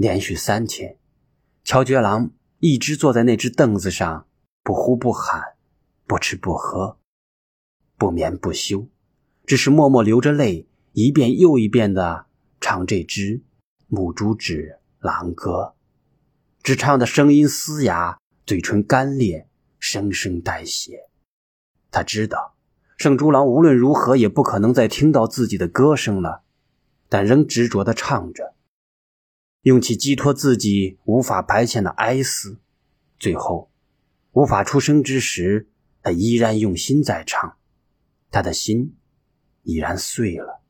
连续三天，乔觉郎一直坐在那只凳子上，不呼不喊，不吃不喝，不眠不休，只是默默流着泪，一遍又一遍的唱这支《母猪指狼歌》，只唱的声音嘶哑，嘴唇干裂，声声带血。他知道。圣猪郎无论如何也不可能再听到自己的歌声了，但仍执着地唱着，用其寄托自己无法排遣的哀思。最后，无法出声之时，他依然用心在唱，他的心已然碎了。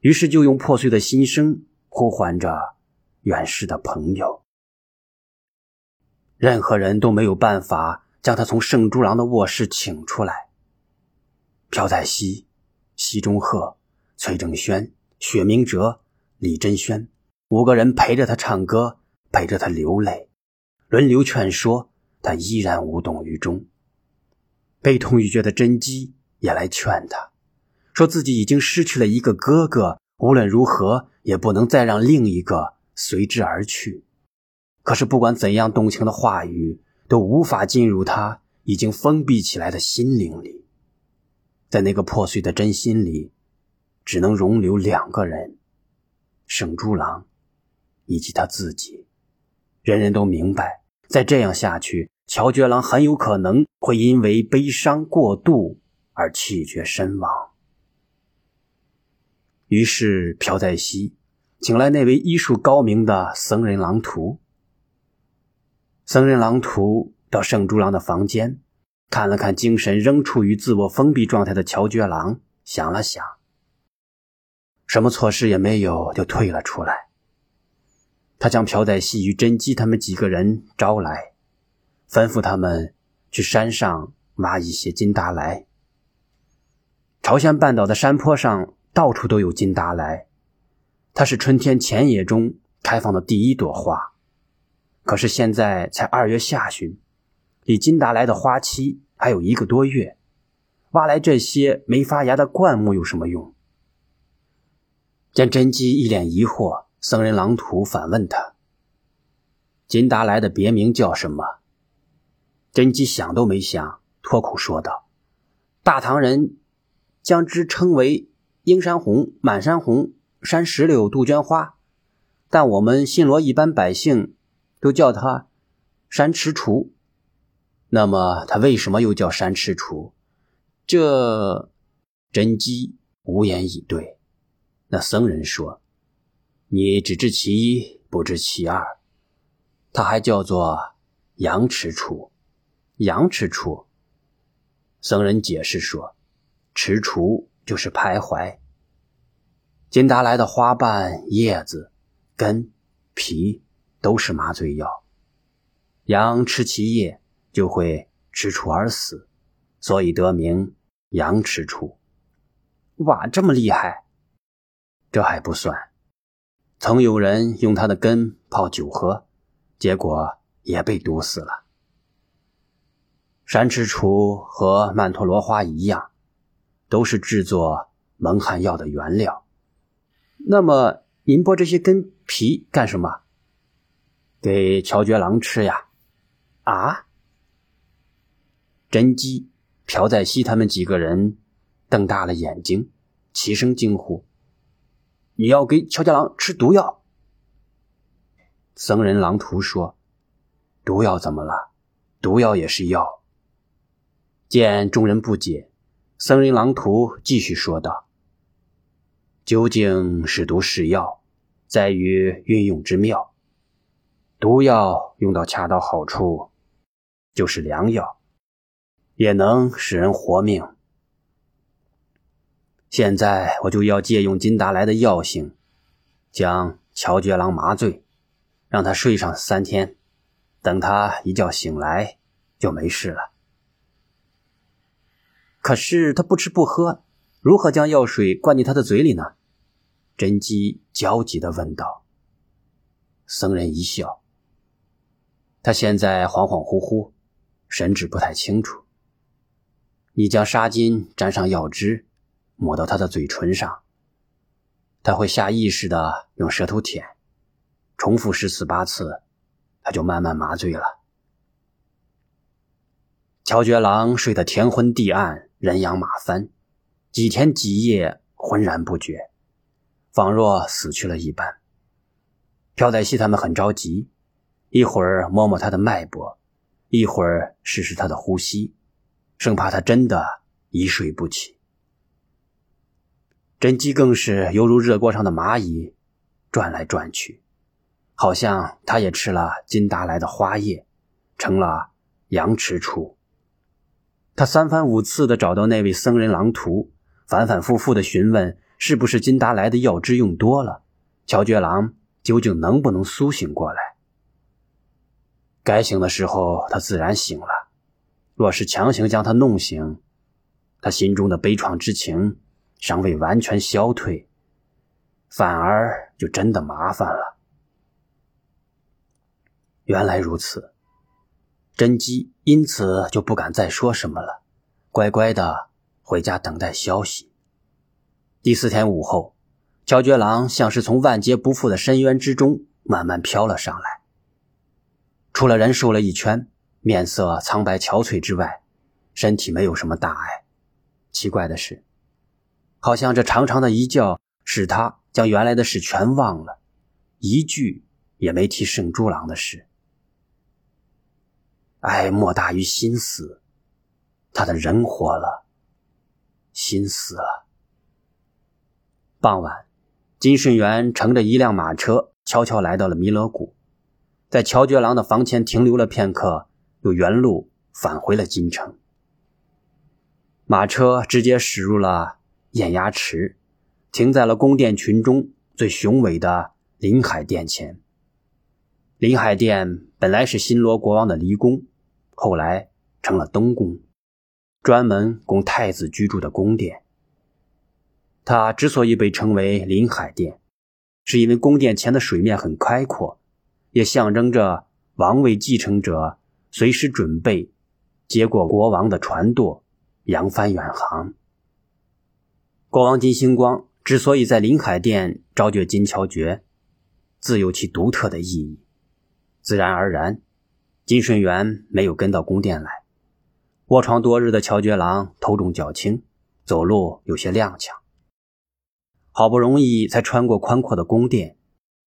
于是，就用破碎的心声呼唤着远逝的朋友。任何人都没有办法将他从圣珠郎的卧室请出来。朴载熙、西中鹤、崔正轩、雪明哲、李珍轩五个人陪着他唱歌，陪着他流泪，轮流劝说，他依然无动于衷。悲痛欲绝的甄姬也来劝他，说自己已经失去了一个哥哥，无论如何也不能再让另一个随之而去。可是不管怎样动情的话语，都无法进入他已经封闭起来的心灵里。在那个破碎的真心里，只能容留两个人：圣珠郎以及他自己。人人都明白，再这样下去，乔觉郎很有可能会因为悲伤过度而气绝身亡。于是，朴在熙请来那位医术高明的僧人郎图。僧人郎图到圣珠郎的房间。看了看精神仍处于自我封闭状态的乔觉郎，想了想，什么措施也没有，就退了出来。他将朴载熙与甄姬他们几个人招来，吩咐他们去山上挖一些金达莱。朝鲜半岛的山坡上到处都有金达莱，它是春天前野中开放的第一朵花。可是现在才二月下旬。离金达莱的花期还有一个多月，挖来这些没发芽的灌木有什么用？见甄姬一脸疑惑，僧人狼图反问他：“金达莱的别名叫什么？”甄姬想都没想，脱口说道：“大唐人将之称为映山红、满山红、山石榴、杜鹃花，但我们信罗一般百姓都叫它山螭除。”那么它为什么又叫山螭除？这甄姬无言以对。那僧人说：“你只知其一，不知其二。它还叫做羊螭除。羊螭除。”僧人解释说：“踟蹰就是徘徊。金达莱的花瓣、叶子、根、皮都是麻醉药。羊吃其叶。”就会踟蹰而死，所以得名羊吃出。哇，这么厉害！这还不算，曾有人用它的根泡酒喝，结果也被毒死了。山螭除和曼陀罗花一样，都是制作蒙汗药的原料。那么，您剥这些根皮干什么？给乔觉郎吃呀？啊？甄姬、朴载熙他们几个人瞪大了眼睛，齐声惊呼：“你要给乔家郎吃毒药？”僧人狼图说：“毒药怎么了？毒药也是药。”见众人不解，僧人狼图继续说道：“究竟是毒是药，在于运用之妙。毒药用到恰到好处，就是良药。”也能使人活命。现在我就要借用金达莱的药性，将乔觉郎麻醉，让他睡上三天，等他一觉醒来就没事了。可是他不吃不喝，如何将药水灌进他的嘴里呢？甄姬焦急地问道。僧人一笑，他现在恍恍惚惚，神志不太清楚。你将纱巾沾上药汁，抹到他的嘴唇上，他会下意识的用舌头舔，重复十次八次，他就慢慢麻醉了。乔觉郎睡得天昏地暗，人仰马翻，几天几夜浑然不觉，仿若死去了一般。朴载熙他们很着急，一会儿摸摸他的脉搏，一会儿试试他的呼吸，生怕他真的一睡不起。甄姬更是犹如热锅上的蚂蚁，转来转去。好像他也吃了金达来的花叶，成了羊吃畜。他三番五次的找到那位僧人狼图，反反复复的询问是不是金达来的药汁用多了，乔觉郎究竟能不能苏醒过来？该醒的时候他自然醒了，若是强行将他弄醒，他心中的悲怆之情尚未完全消退，反而就真的麻烦了。原来如此，甄姬因此就不敢再说什么了，乖乖的回家等待消息。第四天午后，乔觉郎像是从万劫不复的深渊之中慢慢飘了上来。除了人瘦了一圈，面色苍白憔悴之外，身体没有什么大碍。奇怪的是，好像这长长的一觉使他将原来的事全忘了，一句也没提圣猪郎的事。爱莫大于心死，他的人活了，心死了。傍晚，金顺元乘着一辆马车，悄悄来到了弥勒谷，在乔觉郎的房前停留了片刻，又原路返回了京城。马车直接驶入了燕鸭池，停在了宫殿群中最雄伟的临海殿前。临海殿本来是新罗国王的离宫，后来成了东宫，专门供太子居住的宫殿。它之所以被称为临海殿，是因为宫殿前的水面很开阔，也象征着王位继承者随时准备接过国王的船舵，扬帆远航。国王金星光之所以在临海殿昭绝金桥诀，自有其独特的意义。自然而然，金顺元没有跟到宫殿来。卧床多日的乔觉郎头重脚轻，走路有些踉跄。好不容易才穿过宽阔的宫殿，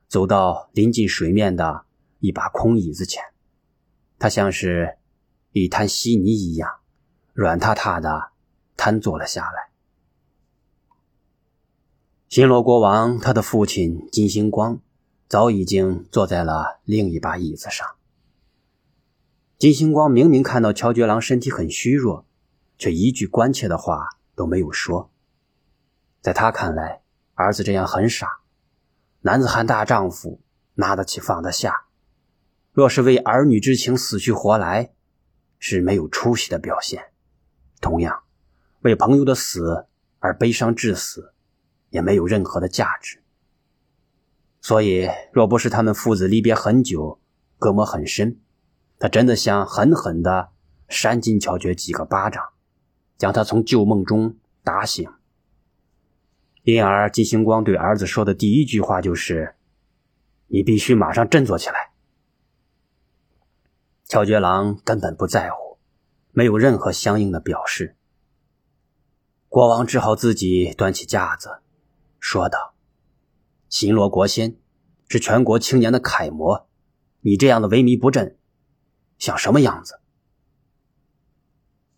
走到临近水面的一把空椅子前，他像是一滩稀泥一样，软塌塌的瘫坐了下来。新罗国王他的父亲金星光。早已经坐在了另一把椅子上。金星光明明看到乔觉郎身体很虚弱，却一句关切的话都没有说。在他看来，儿子这样很傻。男子汉大丈夫，拿得起放得下。若是为儿女之情死去活来，是没有出息的表现。同样，为朋友的死而悲伤致死，也没有任何的价值。所以，若不是他们父子离别很久，隔膜很深，他真的想狠狠地扇金巧绝几个巴掌，将他从旧梦中打醒。因而，金星光对儿子说的第一句话就是：“你必须马上振作起来。”乔觉郎根本不在乎，没有任何相应的表示。国王只好自己端起架子，说道。新罗国仙是全国青年的楷模，你这样的萎靡不振，像什么样子？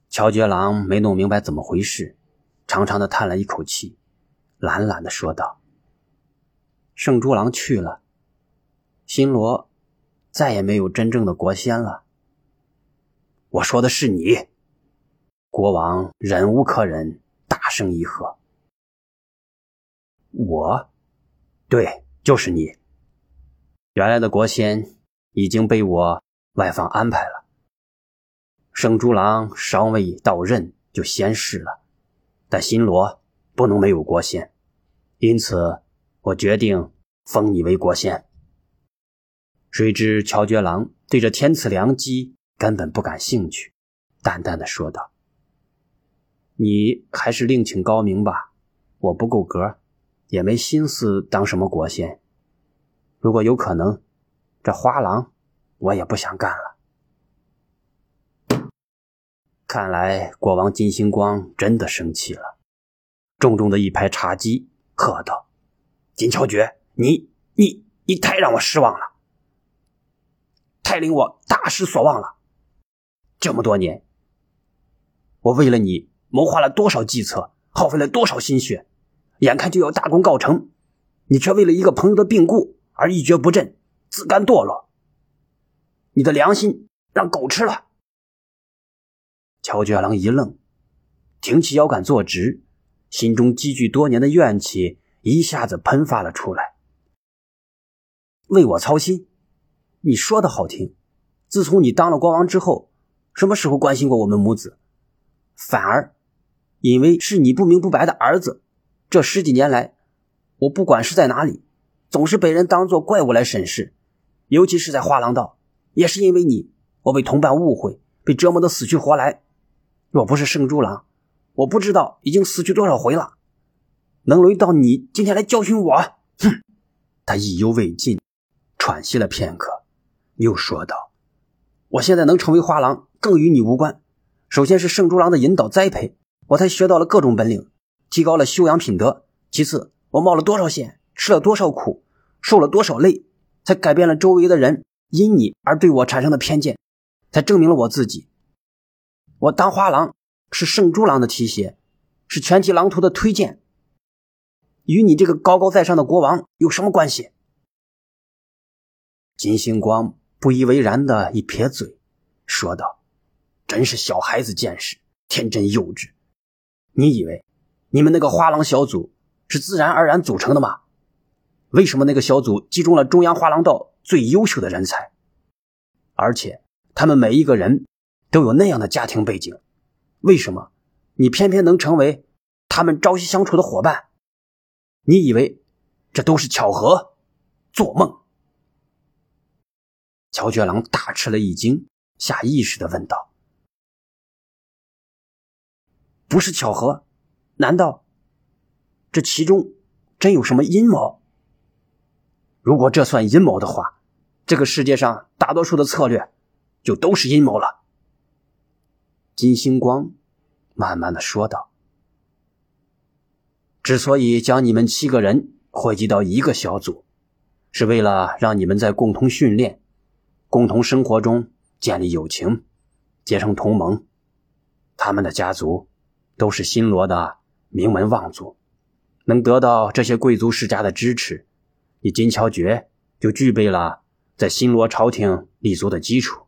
乔觉郎没弄明白怎么回事，长长的叹了一口气，懒懒的说道：“圣猪郎去了，新罗再也没有真正的国仙了。”我说的是你，国王忍无可忍，大声一喝：“我！”对，就是你。原来的国仙已经被我外放安排了。圣猪郎尚未到任就仙逝了，但新罗不能没有国仙，因此我决定封你为国仙。谁知乔觉郎对这天赐良机根本不感兴趣，淡淡的说道：“你还是另请高明吧，我不够格。”也没心思当什么国仙。如果有可能，这花郎我也不想干了。看来国王金星光真的生气了，重重的一拍茶几，喝道：“金乔觉，你你你太让我失望了，太令我大失所望了。这么多年，我为了你谋划了多少计策，耗费了多少心血，眼看就要大功告成，你却为了一个朋友的病故而一蹶不振，自甘堕落。你的良心让狗吃了。”乔觉郎一愣，挺起腰杆坐直，心中积聚多年的怨气一下子喷发了出来。为我操心，你说的好听。自从你当了国王之后，什么时候关心过我们母子？反而，因为是你不明不白的儿子，这十几年来，我不管是在哪里，总是被人当作怪物来审视，尤其是在花廊道，也是因为你，我被同伴误会，被折磨得死去活来。若不是圣猪郎，我不知道已经死去多少回了。能轮到你今天来教训我？哼！他意犹未尽，喘息了片刻，又说道：“我现在能成为花郎，更与你无关。首先是圣猪郎的引导栽培，我才学到了各种本领，提高了修养品德。其次，我冒了多少险，吃了多少苦，受了多少累，才改变了周围的人因你而对我产生的偏见，才证明了我自己。”我当花郎是圣猪郎的提携，是全体狼徒的推荐，与你这个高高在上的国王有什么关系？金星光不以为然的一撇嘴，说道：“真是小孩子见识，天真幼稚。你以为你们那个花郎小组是自然而然组成的吗？为什么那个小组集中了中央花郎道最优秀的人才，而且他们每一个人？”都有那样的家庭背景，为什么你偏偏能成为他们朝夕相处的伙伴？你以为这都是巧合？做梦！乔觉郎大吃了一惊，下意识的问道：“不是巧合？难道这其中真有什么阴谋？如果这算阴谋的话，这个世界上大多数的策略就都是阴谋了。”金星光慢慢的说道：“之所以将你们七个人汇集到一个小组，是为了让你们在共同训练、共同生活中建立友情，结成同盟。他们的家族都是新罗的名门望族，能得到这些贵族世家的支持，你金乔觉就具备了在新罗朝廷立足的基础。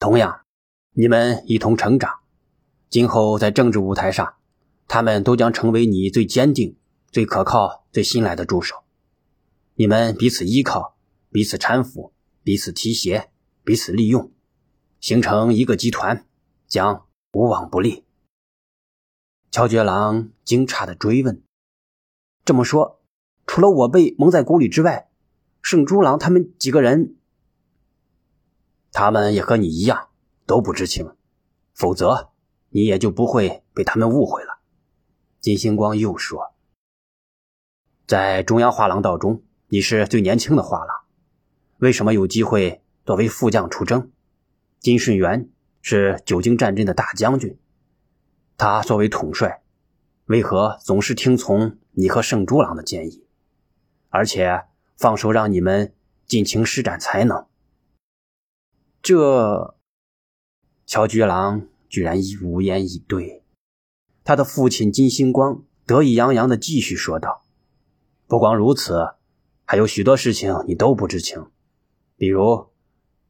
同样。”你们一同成长，今后在政治舞台上，他们都将成为你最坚定、最可靠、最信赖的助手。你们彼此依靠，彼此搀扶，彼此提携，彼此利用，形成一个集团，将无往不利。乔觉郎惊诧的追问：“这么说，除了我被蒙在鼓里之外，圣珠郎他们几个人，他们也和你一样？”都不知情，否则你也就不会被他们误会了。金星光又说：“在中央画廊道中，你是最年轻的画廊，为什么有机会作为副将出征？金顺元是久经战阵的大将军，他作为统帅，为何总是听从你和圣猪郎的建议，而且放手让你们尽情施展才能？这……”乔居郎居然已无言以对，他的父亲金星光得意洋洋地继续说道：“不光如此，还有许多事情你都不知情，比如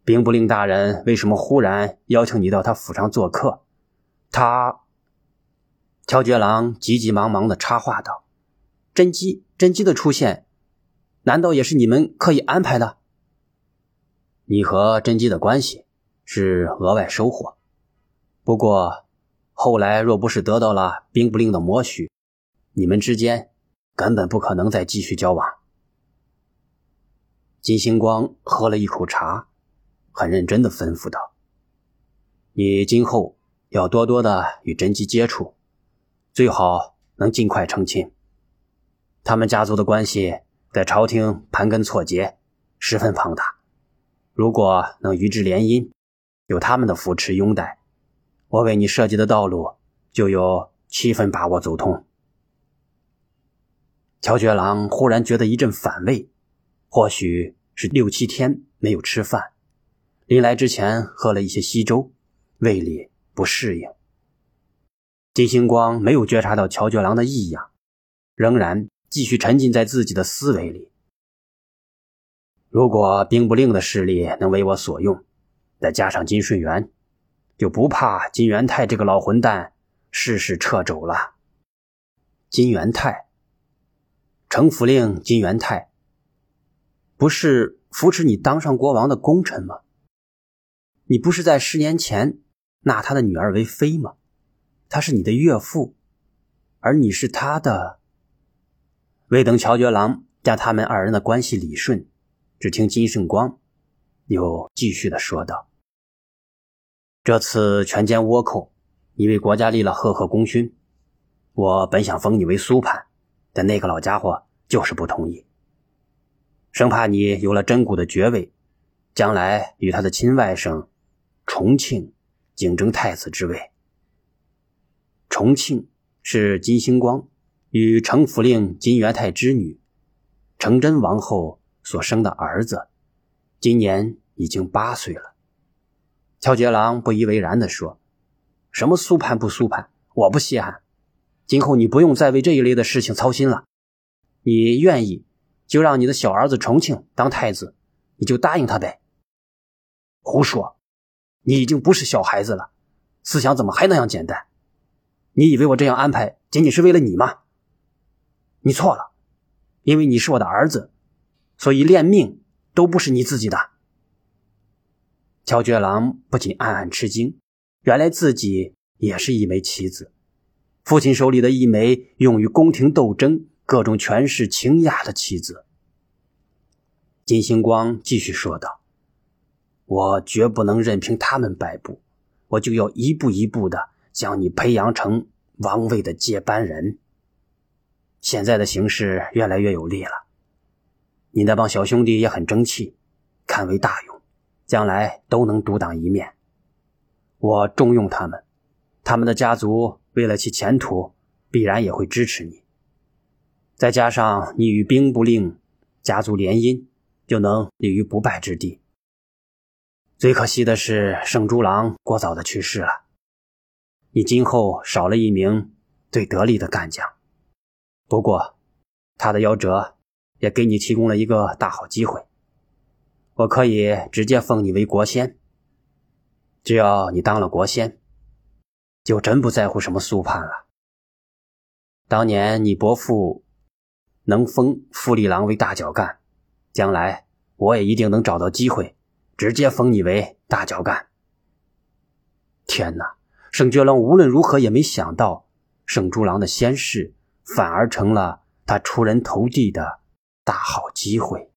兵部令大人为什么忽然邀请你到他府上做客？他……”乔觉郎急急忙忙地插话道：“甄姬，甄姬的出现，难道也是你们刻意安排的？你和甄姬的关系？”是额外收获，不过后来若不是得到了兵部令的默许，你们之间根本不可能再继续交往。金星光喝了一口茶，很认真的吩咐道：“你今后要多多的与甄姬接触，最好能尽快成亲。他们家族的关系在朝廷盘根错节，十分庞大。如果能与之联姻，有他们的扶持拥戴，我为你设计的道路就有七分把握走通。乔觉郎忽然觉得一阵反胃，或许是六七天没有吃饭，临来之前喝了一些稀粥，胃里不适应。金星光没有觉察到乔觉郎的异样，仍然继续沉浸在自己的思维里。如果兵部令的势力能为我所用，再加上金顺元，就不怕金元泰这个老混蛋事事掣肘了。金元泰，城府令金元泰，不是扶持你当上国王的功臣吗？你不是在十年前纳他的女儿为妃吗？他是你的岳父，而你是他的。未等乔觉郎将他们二人的关系理顺，只听金圣光又继续的说道。这次全歼倭寇，你为国家立了赫赫功勋。我本想封你为苏潘，但那个老家伙就是不同意，生怕你有了真古的爵位，将来与他的亲外甥重庆竞争太子之位。重庆是金星光与程府令金元泰之女程真王后所生的儿子，今年已经八岁了。乔杰郎不以为然地说：“什么苏盘不苏盘，我不稀罕。今后你不用再为这一类的事情操心了。你愿意，就让你的小儿子重庆当太子，你就答应他呗。”胡说！你已经不是小孩子了，思想怎么还那样简单？你以为我这样安排仅仅是为了你吗？你错了，因为你是我的儿子，所以连命都不是你自己的。乔觉郎不禁暗暗吃惊，原来自己也是一枚棋子，父亲手里的一枚用于宫廷斗争、各种权势倾轧的棋子。金星光继续说道：“我绝不能任凭他们摆布，我就要一步一步的将你培养成王位的接班人。现在的形势越来越有利了，你那帮小兄弟也很争气，堪为大用。”将来都能独当一面，我重用他们，他们的家族为了其前途，必然也会支持你。再加上你与兵部令家族联姻，就能立于不败之地。最可惜的是，圣猪郎过早的去世了，你今后少了一名最得力的干将。不过，他的夭折也给你提供了一个大好机会。我可以直接封你为国仙，只要你当了国仙，就真不在乎什么苏判了。当年你伯父能封富力郎为大脚干，将来我也一定能找到机会，直接封你为大脚干。天哪！圣觉郎无论如何也没想到，圣猪郎的仙逝反而成了他出人头地的大好机会。